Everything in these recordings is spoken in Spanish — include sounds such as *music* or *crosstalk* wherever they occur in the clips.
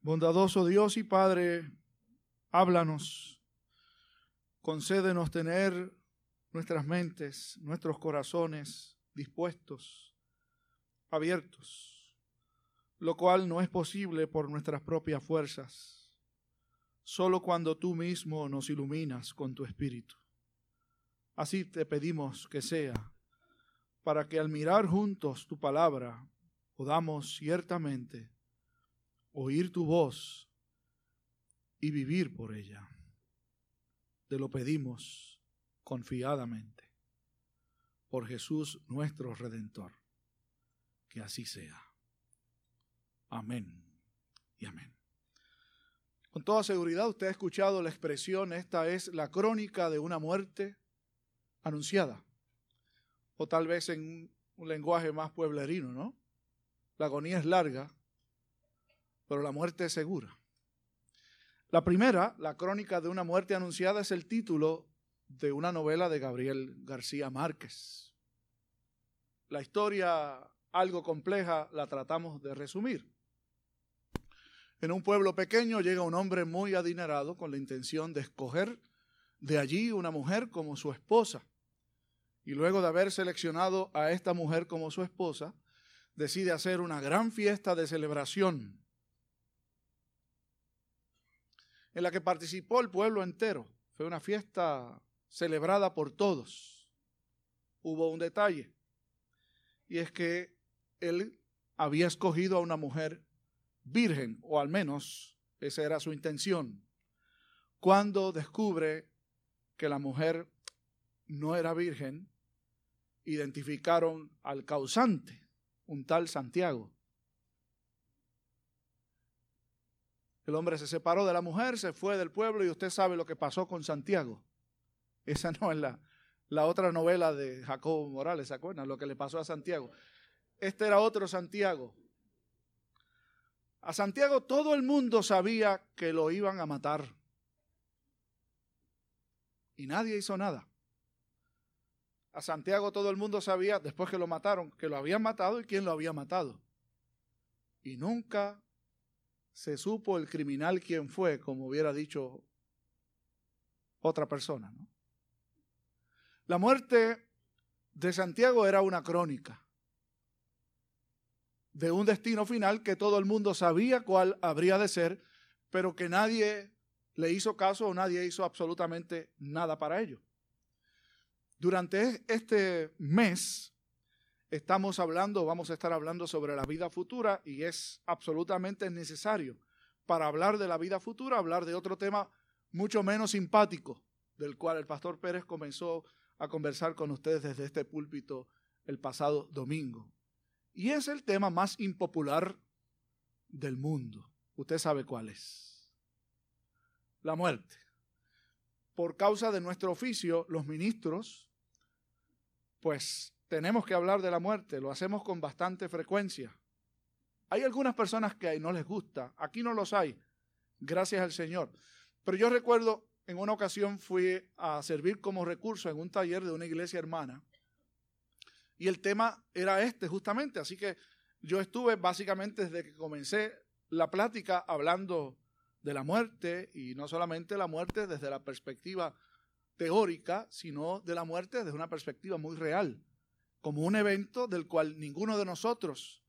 Bondadoso Dios y Padre, háblanos, concédenos tener nuestras mentes, nuestros corazones dispuestos, abiertos, lo cual no es posible por nuestras propias fuerzas, solo cuando tú mismo nos iluminas con tu Espíritu. Así te pedimos que sea, para que al mirar juntos tu palabra podamos ciertamente oír tu voz y vivir por ella. Te lo pedimos confiadamente por Jesús nuestro Redentor. Que así sea. Amén y amén. Con toda seguridad usted ha escuchado la expresión, esta es la crónica de una muerte anunciada. O tal vez en un lenguaje más pueblerino, ¿no? La agonía es larga, pero la muerte es segura. La primera, la crónica de una muerte anunciada, es el título de una novela de Gabriel García Márquez. La historia, algo compleja, la tratamos de resumir. En un pueblo pequeño llega un hombre muy adinerado con la intención de escoger de allí una mujer como su esposa. Y luego de haber seleccionado a esta mujer como su esposa, decide hacer una gran fiesta de celebración en la que participó el pueblo entero. Fue una fiesta celebrada por todos. Hubo un detalle, y es que él había escogido a una mujer virgen, o al menos esa era su intención. Cuando descubre que la mujer no era virgen, identificaron al causante, un tal Santiago. El hombre se separó de la mujer, se fue del pueblo y usted sabe lo que pasó con Santiago. Esa *laughs* no es la, la otra novela de Jacobo Morales, ¿se acuerdan? Lo que le pasó a Santiago. Este era otro Santiago. A Santiago todo el mundo sabía que lo iban a matar. Y nadie hizo nada. A Santiago todo el mundo sabía, después que lo mataron, que lo habían matado y quién lo había matado. Y nunca se supo el criminal quién fue, como hubiera dicho otra persona. ¿no? La muerte de Santiago era una crónica de un destino final que todo el mundo sabía cuál habría de ser, pero que nadie le hizo caso o nadie hizo absolutamente nada para ello. Durante este mes estamos hablando, vamos a estar hablando sobre la vida futura y es absolutamente necesario para hablar de la vida futura, hablar de otro tema mucho menos simpático, del cual el pastor Pérez comenzó a conversar con ustedes desde este púlpito el pasado domingo. Y es el tema más impopular del mundo. Usted sabe cuál es. La muerte. Por causa de nuestro oficio, los ministros, pues tenemos que hablar de la muerte, lo hacemos con bastante frecuencia. Hay algunas personas que no les gusta, aquí no los hay, gracias al Señor. Pero yo recuerdo, en una ocasión fui a servir como recurso en un taller de una iglesia hermana y el tema era este justamente, así que yo estuve básicamente desde que comencé la plática hablando de la muerte y no solamente la muerte desde la perspectiva teórica, sino de la muerte desde una perspectiva muy real como un evento del cual ninguno de nosotros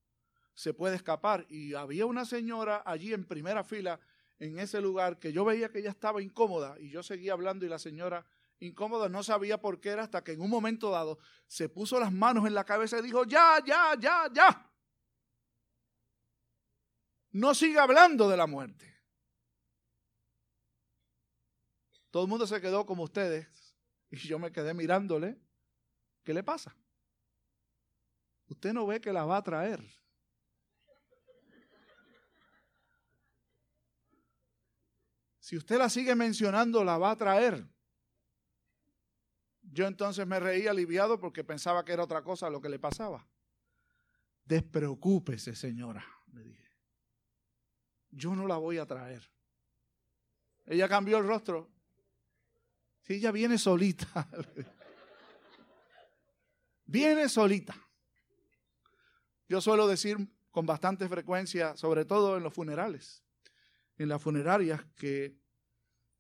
se puede escapar. Y había una señora allí en primera fila en ese lugar que yo veía que ella estaba incómoda y yo seguía hablando y la señora incómoda no sabía por qué era hasta que en un momento dado se puso las manos en la cabeza y dijo, ya, ya, ya, ya. No siga hablando de la muerte. Todo el mundo se quedó como ustedes y yo me quedé mirándole. ¿Qué le pasa? Usted no ve que la va a traer. Si usted la sigue mencionando, la va a traer. Yo entonces me reí aliviado porque pensaba que era otra cosa lo que le pasaba. Despreocúpese, señora, le dije. Yo no la voy a traer. Ella cambió el rostro. Si ella viene solita. *laughs* viene solita. Yo suelo decir con bastante frecuencia, sobre todo en los funerales, en las funerarias que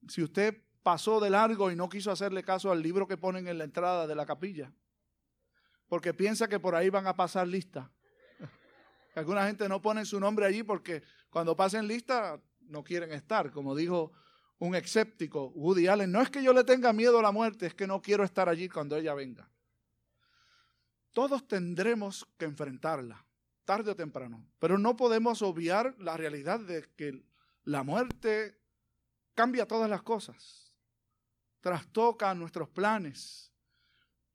si usted pasó de largo y no quiso hacerle caso al libro que ponen en la entrada de la capilla, porque piensa que por ahí van a pasar lista. *laughs* Alguna gente no pone su nombre allí porque cuando pasen lista no quieren estar, como dijo un escéptico, Woody Allen, no es que yo le tenga miedo a la muerte, es que no quiero estar allí cuando ella venga. Todos tendremos que enfrentarla, tarde o temprano, pero no podemos obviar la realidad de que la muerte cambia todas las cosas, trastoca nuestros planes,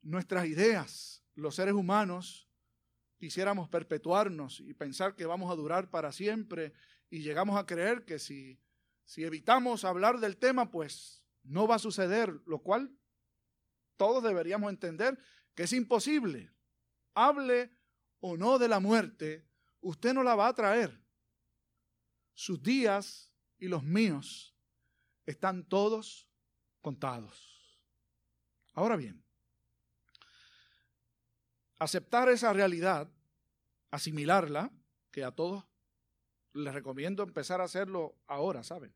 nuestras ideas. Los seres humanos quisiéramos perpetuarnos y pensar que vamos a durar para siempre y llegamos a creer que si, si evitamos hablar del tema, pues no va a suceder, lo cual todos deberíamos entender que es imposible. Hable o no de la muerte, usted no la va a traer. Sus días y los míos están todos contados. Ahora bien, aceptar esa realidad, asimilarla, que a todos les recomiendo empezar a hacerlo ahora, ¿saben?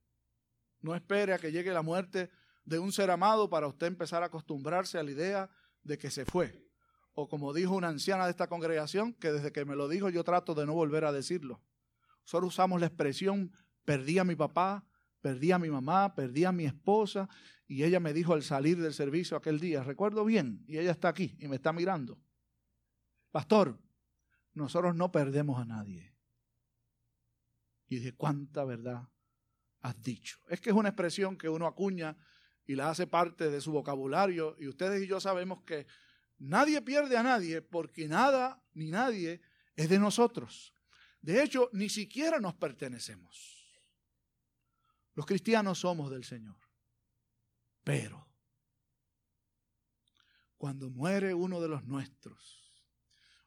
No espere a que llegue la muerte de un ser amado para usted empezar a acostumbrarse a la idea de que se fue. O como dijo una anciana de esta congregación, que desde que me lo dijo yo trato de no volver a decirlo. Solo usamos la expresión, perdí a mi papá, perdí a mi mamá, perdí a mi esposa, y ella me dijo al salir del servicio aquel día, recuerdo bien, y ella está aquí y me está mirando. Pastor, nosotros no perdemos a nadie. Y dije, ¿cuánta verdad has dicho? Es que es una expresión que uno acuña y la hace parte de su vocabulario y ustedes y yo sabemos que nadie pierde a nadie porque nada ni nadie es de nosotros. De hecho, ni siquiera nos pertenecemos. Los cristianos somos del Señor. Pero cuando muere uno de los nuestros,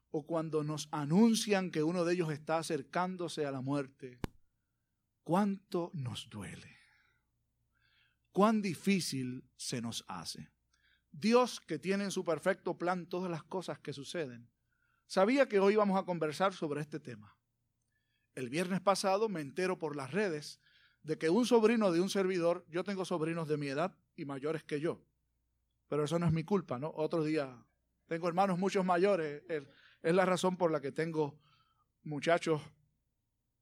o cuando nos anuncian que uno de ellos está acercándose a la muerte, cuánto nos duele, cuán difícil se nos hace. Dios, que tiene en su perfecto plan todas las cosas que suceden, sabía que hoy íbamos a conversar sobre este tema. El viernes pasado me entero por las redes de que un sobrino de un servidor, yo tengo sobrinos de mi edad y mayores que yo, pero eso no es mi culpa, ¿no? Otro día tengo hermanos muchos mayores, es la razón por la que tengo muchachos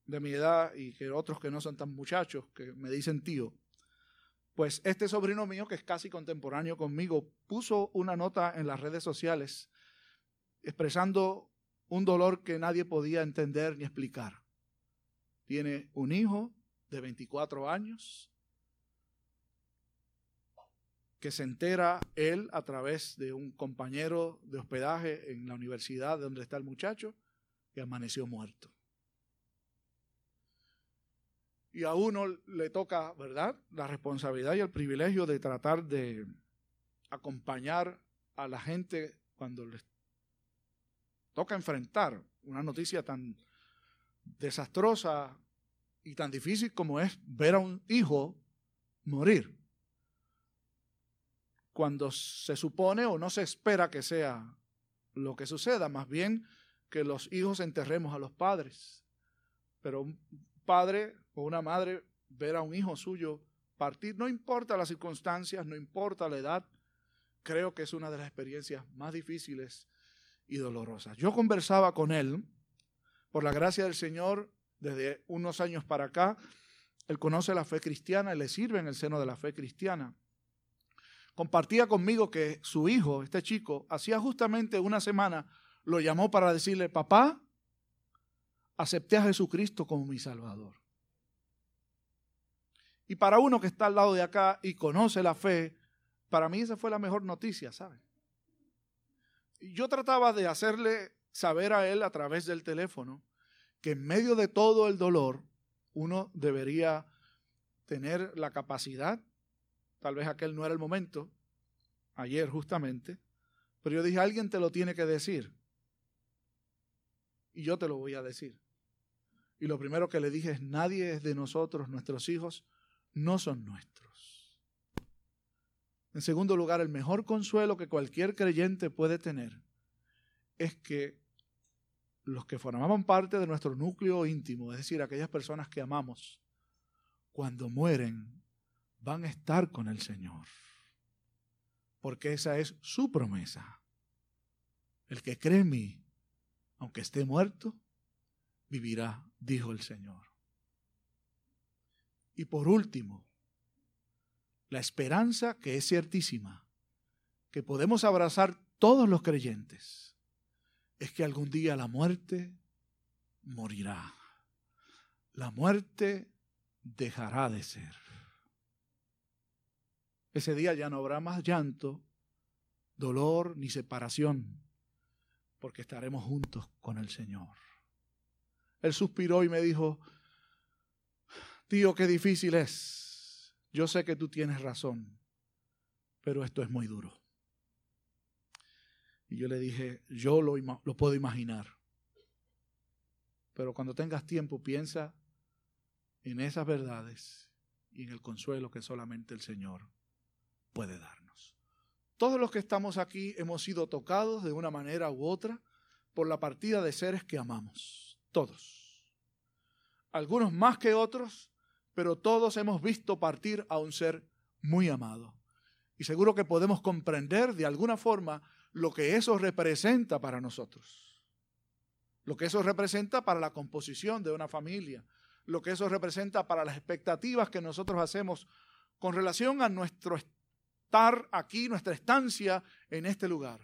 de mi edad y que otros que no son tan muchachos, que me dicen tío. Pues este sobrino mío, que es casi contemporáneo conmigo, puso una nota en las redes sociales expresando un dolor que nadie podía entender ni explicar. Tiene un hijo de 24 años que se entera él a través de un compañero de hospedaje en la universidad donde está el muchacho, que amaneció muerto. Y a uno le toca, ¿verdad?, la responsabilidad y el privilegio de tratar de acompañar a la gente cuando les toca enfrentar una noticia tan desastrosa y tan difícil como es ver a un hijo morir cuando se supone o no se espera que sea lo que suceda, más bien que los hijos enterremos a los padres. Pero un padre o una madre ver a un hijo suyo partir, no importa las circunstancias, no importa la edad, creo que es una de las experiencias más difíciles y dolorosas. Yo conversaba con él, por la gracia del Señor, desde unos años para acá, él conoce la fe cristiana y le sirve en el seno de la fe cristiana compartía conmigo que su hijo, este chico, hacía justamente una semana, lo llamó para decirle, papá, acepté a Jesucristo como mi Salvador. Y para uno que está al lado de acá y conoce la fe, para mí esa fue la mejor noticia, ¿saben? Yo trataba de hacerle saber a él a través del teléfono que en medio de todo el dolor uno debería tener la capacidad Tal vez aquel no era el momento, ayer justamente, pero yo dije, alguien te lo tiene que decir. Y yo te lo voy a decir. Y lo primero que le dije es, nadie es de nosotros, nuestros hijos no son nuestros. En segundo lugar, el mejor consuelo que cualquier creyente puede tener es que los que formaban parte de nuestro núcleo íntimo, es decir, aquellas personas que amamos, cuando mueren van a estar con el Señor. Porque esa es su promesa. El que cree en mí, aunque esté muerto, vivirá, dijo el Señor. Y por último, la esperanza que es ciertísima, que podemos abrazar todos los creyentes, es que algún día la muerte morirá. La muerte dejará de ser. Ese día ya no habrá más llanto, dolor ni separación, porque estaremos juntos con el Señor. Él suspiró y me dijo, tío, qué difícil es. Yo sé que tú tienes razón, pero esto es muy duro. Y yo le dije, yo lo, lo puedo imaginar. Pero cuando tengas tiempo, piensa en esas verdades y en el consuelo que solamente el Señor puede darnos. Todos los que estamos aquí hemos sido tocados de una manera u otra por la partida de seres que amamos. Todos. Algunos más que otros, pero todos hemos visto partir a un ser muy amado. Y seguro que podemos comprender de alguna forma lo que eso representa para nosotros. Lo que eso representa para la composición de una familia. Lo que eso representa para las expectativas que nosotros hacemos con relación a nuestro estar aquí, nuestra estancia en este lugar.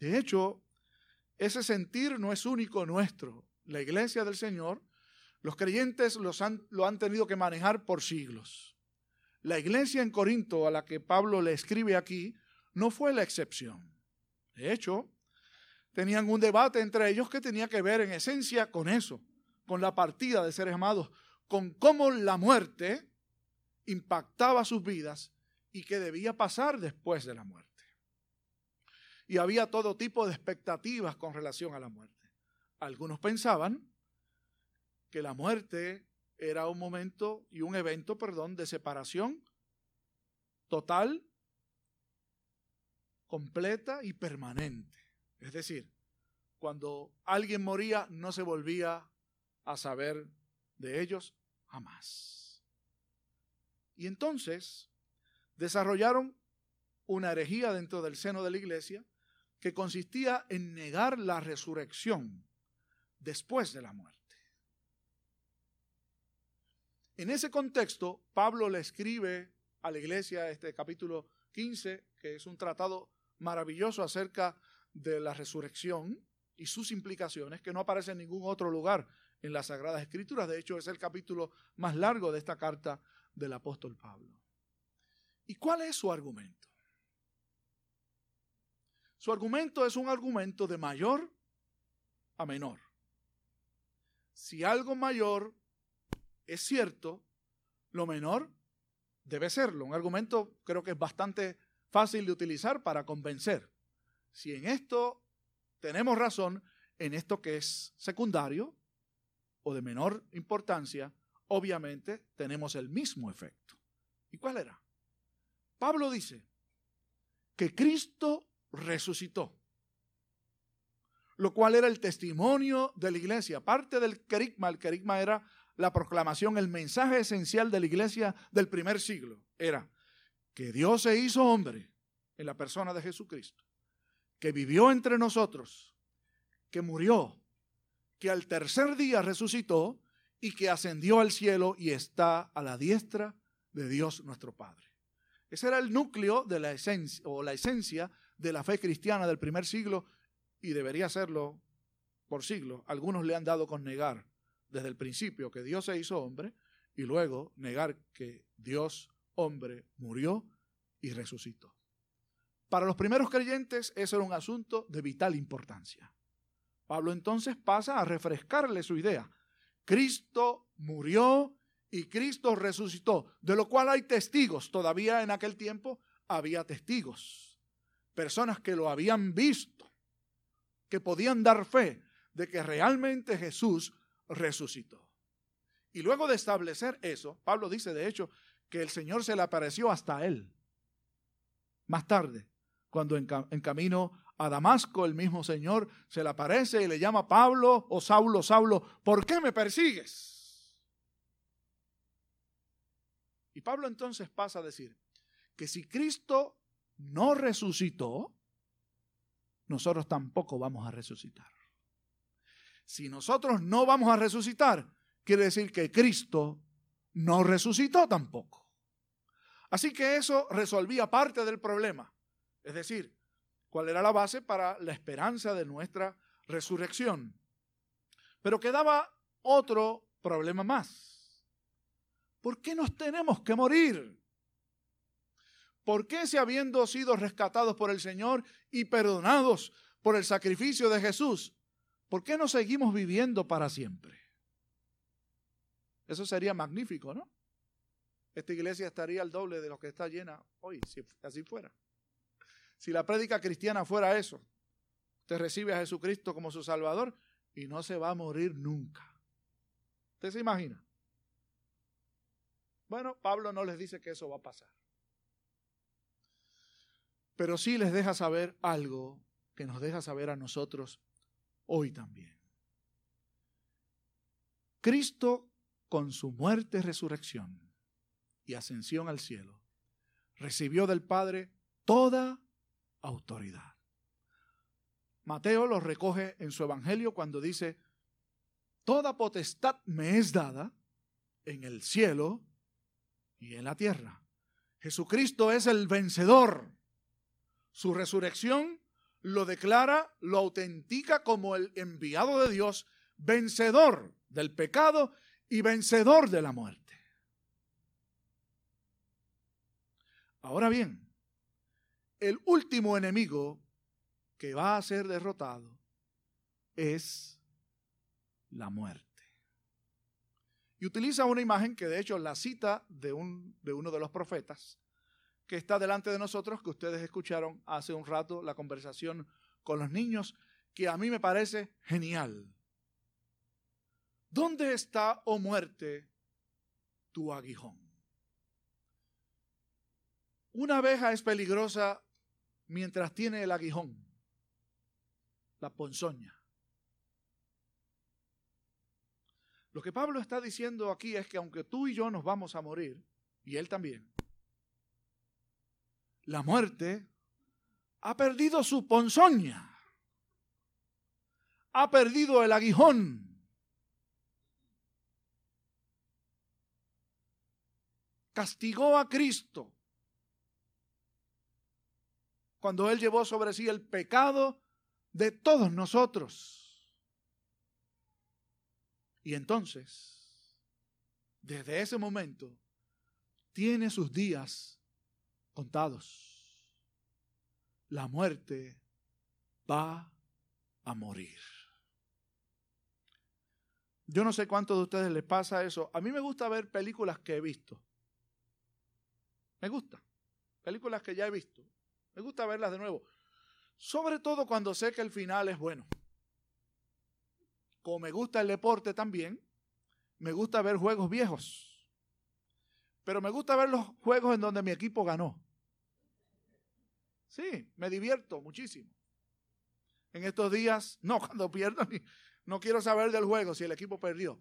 De hecho, ese sentir no es único nuestro. La iglesia del Señor, los creyentes han, lo han tenido que manejar por siglos. La iglesia en Corinto, a la que Pablo le escribe aquí, no fue la excepción. De hecho, tenían un debate entre ellos que tenía que ver en esencia con eso, con la partida de seres amados, con cómo la muerte impactaba sus vidas y qué debía pasar después de la muerte. Y había todo tipo de expectativas con relación a la muerte. Algunos pensaban que la muerte era un momento y un evento, perdón, de separación total completa y permanente. Es decir, cuando alguien moría no se volvía a saber de ellos jamás. Y entonces desarrollaron una herejía dentro del seno de la iglesia que consistía en negar la resurrección después de la muerte. En ese contexto, Pablo le escribe a la iglesia este capítulo 15, que es un tratado maravilloso acerca de la resurrección y sus implicaciones que no aparece en ningún otro lugar en las Sagradas Escrituras. De hecho, es el capítulo más largo de esta carta del apóstol Pablo. ¿Y cuál es su argumento? Su argumento es un argumento de mayor a menor. Si algo mayor es cierto, lo menor debe serlo. Un argumento creo que es bastante fácil de utilizar para convencer. Si en esto tenemos razón, en esto que es secundario o de menor importancia, obviamente tenemos el mismo efecto. ¿Y cuál era? Pablo dice que Cristo resucitó, lo cual era el testimonio de la iglesia. Parte del querigma, el querigma era la proclamación, el mensaje esencial de la iglesia del primer siglo. Era, que Dios se hizo hombre en la persona de Jesucristo, que vivió entre nosotros, que murió, que al tercer día resucitó y que ascendió al cielo y está a la diestra de Dios nuestro Padre. Ese era el núcleo de la esencia o la esencia de la fe cristiana del primer siglo y debería serlo por siglos. Algunos le han dado con negar desde el principio que Dios se hizo hombre y luego negar que Dios hombre murió y resucitó. Para los primeros creyentes eso era un asunto de vital importancia. Pablo entonces pasa a refrescarle su idea. Cristo murió y Cristo resucitó, de lo cual hay testigos. Todavía en aquel tiempo había testigos, personas que lo habían visto, que podían dar fe de que realmente Jesús resucitó. Y luego de establecer eso, Pablo dice de hecho que el Señor se le apareció hasta él. Más tarde, cuando en, camino a Damasco el mismo Señor se le aparece y le llama Pablo o Saulo, Saulo, ¿por qué me persigues? Pablo entonces pasa a decir que si Cristo no resucitó, nosotros tampoco vamos a resucitar. Si nosotros no vamos a resucitar, quiere decir que Cristo no resucitó tampoco. Así que eso resolvía parte del problema. Es decir, cuál era la base para la esperanza de nuestra resurrección. Pero quedaba otro problema más. ¿Por qué nos tenemos que morir? ¿Por qué si habiendo sido rescatados por el Señor y perdonados por el sacrificio de Jesús, por qué no seguimos viviendo para siempre? Eso sería magnífico, ¿no? Esta iglesia estaría al doble de lo que está llena hoy, si así fuera. Si la prédica cristiana fuera eso, usted recibe a Jesucristo como su Salvador y no se va a morir nunca. ¿Usted se imagina? Bueno, Pablo no les dice que eso va a pasar pero sí les deja saber algo que nos deja saber a nosotros hoy también. Cristo, con su muerte, resurrección y ascensión al cielo, recibió del Padre toda autoridad. Mateo lo recoge en su Evangelio cuando dice, Toda potestad me es dada en el cielo y en la tierra. Jesucristo es el vencedor su resurrección lo declara, lo autentica como el enviado de Dios, vencedor del pecado y vencedor de la muerte. Ahora bien, el último enemigo que va a ser derrotado es la muerte. Y utiliza una imagen que de hecho la cita de, un, de uno de los profetas, que está delante de nosotros, que ustedes escucharon hace un rato la conversación con los niños, que a mí me parece genial. ¿Dónde está, oh muerte, tu aguijón? Una abeja es peligrosa mientras tiene el aguijón, la ponzoña. Lo que Pablo está diciendo aquí es que aunque tú y yo nos vamos a morir, y él también, la muerte, ha perdido su ponzoña, ha perdido el aguijón. Castigó a Cristo cuando Él llevó sobre sí el pecado de todos nosotros. Y entonces, desde ese momento, tiene sus días contados. La muerte va a morir. Yo no sé cuántos de ustedes les pasa eso. A mí me gusta ver películas que he visto. Me gusta. Películas que ya he visto. Me gusta verlas de nuevo. Sobre todo cuando sé que el final es bueno. Como me gusta el deporte también, me gusta ver juegos viejos. Pero me gusta ver los juegos en donde mi equipo ganó. Sí, me divierto muchísimo. En estos días, *laughs* no, cuando pierdo, no quiero saber del juego si el equipo perdió.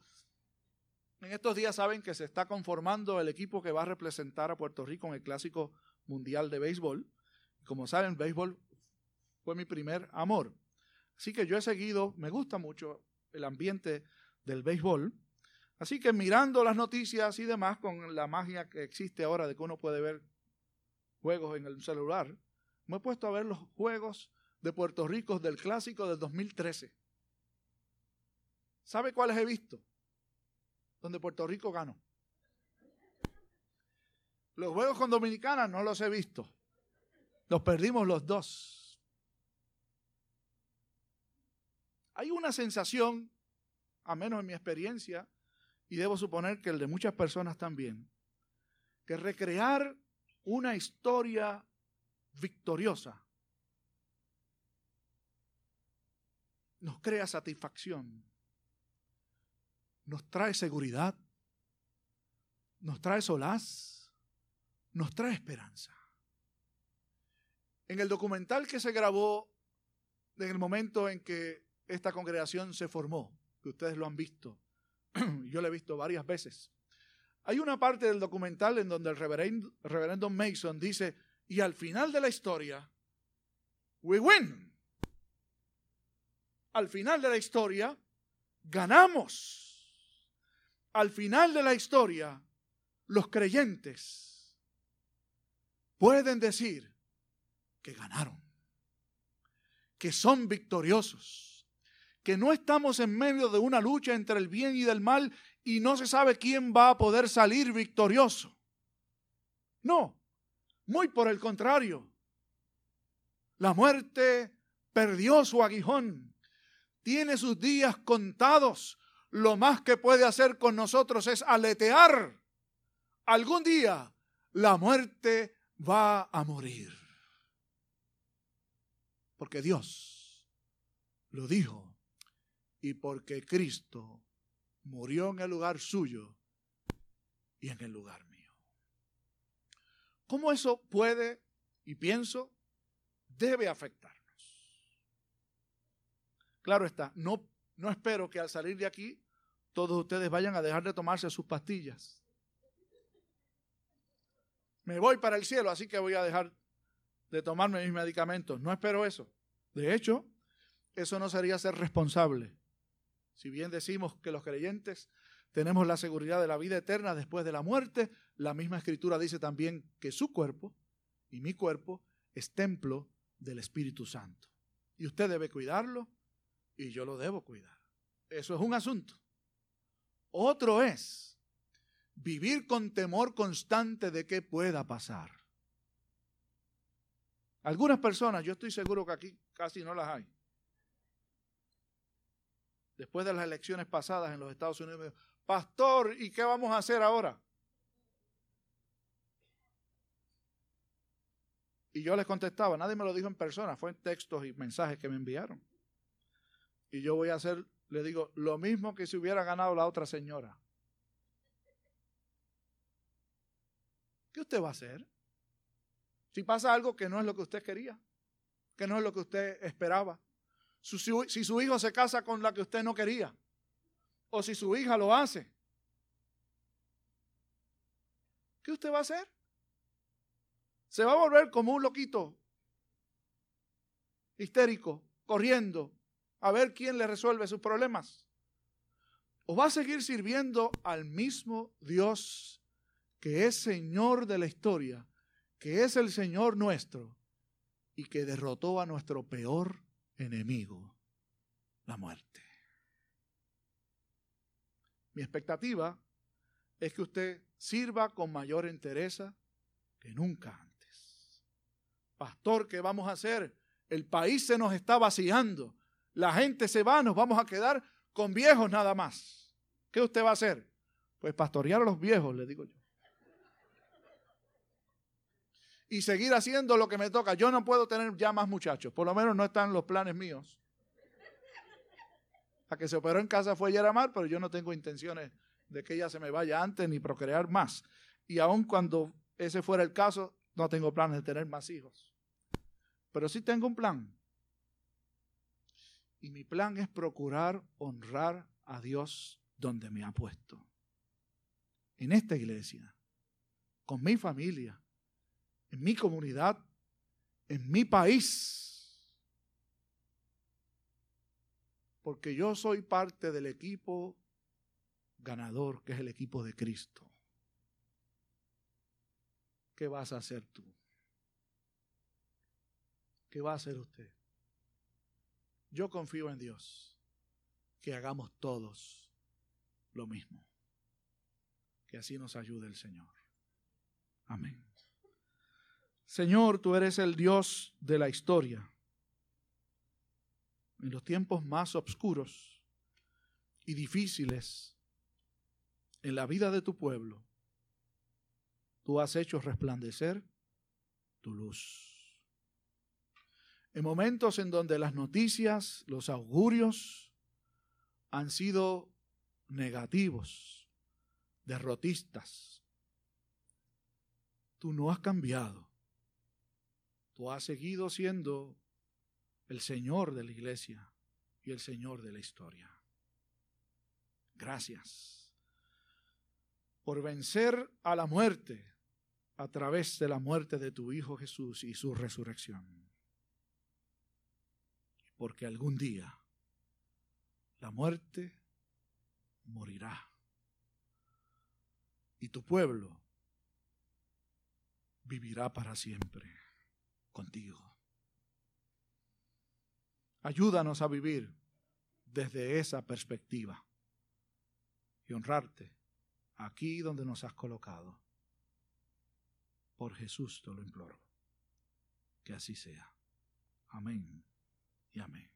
En estos días saben que se está conformando el equipo que va a representar a Puerto Rico en el Clásico Mundial de Béisbol. Como saben, béisbol fue mi primer amor. Así que yo he seguido, me gusta mucho el ambiente del béisbol. Así que mirando las noticias y demás, con la magia que existe ahora de que uno puede ver juegos en el celular, me he puesto a ver los juegos de Puerto Rico del clásico del 2013. ¿Sabe cuáles he visto? Donde Puerto Rico ganó. Los juegos con Dominicana no los he visto. Los perdimos los dos. Hay una sensación, a menos en mi experiencia, y debo suponer que el de muchas personas también, que recrear una historia victoriosa nos crea satisfacción, nos trae seguridad, nos trae solaz, nos trae esperanza. En el documental que se grabó en el momento en que esta congregación se formó, que ustedes lo han visto, *clears throat* yo lo he visto varias veces. Hay una parte del documental en donde el reverendo, reverendo Mason dice, y al final de la historia, we win. Al final de la historia, ganamos. Al final de la historia, los creyentes pueden decir que ganaron, que son victoriosos, que no estamos en medio de una lucha entre el bien y el mal y no se sabe quién va a poder salir victorioso. No, muy por el contrario. La muerte perdió su aguijón, tiene sus días contados. Lo más que puede hacer con nosotros es aletear. Algún día la muerte va a morir. Porque Dios lo dijo y porque Cristo murió en el lugar suyo y en el lugar mío. ¿Cómo eso puede, y pienso, debe afectarnos? Claro está, no, no espero que al salir de aquí todos ustedes vayan a dejar de tomarse sus pastillas. Me voy para el cielo, así que voy a dejar de tomarme mis medicamentos. No espero eso. De hecho, eso no sería ser responsable. Si bien decimos que los creyentes tenemos la seguridad de la vida eterna después de la muerte, la misma escritura dice también que su cuerpo y mi cuerpo es templo del Espíritu Santo. Y usted debe cuidarlo y yo lo debo cuidar. Eso es un asunto. Otro es vivir con temor constante de que pueda pasar. Algunas personas, yo estoy seguro que aquí casi no las hay, después de las elecciones pasadas en los Estados Unidos, pastor, ¿y qué vamos a hacer ahora? Y yo les contestaba, nadie me lo dijo en persona, fue en textos y mensajes que me enviaron. Y yo voy a hacer, le digo, lo mismo que si hubiera ganado la otra señora. ¿Qué usted va a hacer? Si pasa algo que no es lo que usted quería, que no es lo que usted esperaba, si su hijo se casa con la que usted no quería, o si su hija lo hace, ¿qué usted va a hacer? Se va a volver como un loquito, histérico, corriendo a ver quién le resuelve sus problemas. O va a seguir sirviendo al mismo Dios que es Señor de la historia, que es el Señor nuestro y que derrotó a nuestro peor enemigo, la muerte. Mi expectativa es que usted sirva con mayor entereza que nunca antes. Pastor, ¿qué vamos a hacer? El país se nos está vaciando. La gente se va, nos vamos a quedar con viejos nada más. ¿Qué usted va a hacer? Pues pastorear a los viejos, le digo yo. Y seguir haciendo lo que me toca. Yo no puedo tener ya más muchachos, por lo menos no están los planes míos. La que se operó en casa fue Yeramar, pero yo no tengo intenciones de que ella se me vaya antes ni procrear más. Y aun cuando ese fuera el caso, no tengo planes de tener más hijos. Pero sí tengo un plan. Y mi plan es procurar honrar a Dios donde me ha puesto. En esta iglesia, con mi familia, en mi comunidad, en mi país. Porque yo soy parte del equipo ganador, que es el equipo de Cristo. ¿Qué vas a hacer tú? ¿Qué va a hacer usted? Yo confío en Dios, que hagamos todos lo mismo. Que así nos ayude el Señor. Amén. Señor, tú eres el Dios de la historia. En los tiempos más oscuros y difíciles en la vida de tu pueblo, tú has hecho resplandecer tu luz. En momentos en donde las noticias, los augurios han sido negativos, derrotistas, tú no has cambiado Tú has seguido siendo el Señor de la iglesia y el Señor de la historia. Gracias. por vencer a la muerte a través de la muerte de tu Hijo Jesús y su resurrección. Porque algún día la muerte morirá y tu pueblo vivirá para siempre contigo. Ayúdanos a vivir desde esa perspectiva y honrarte aquí donde nos has colocado. Por Jesús te lo imploro. Que así sea. Amén y amén.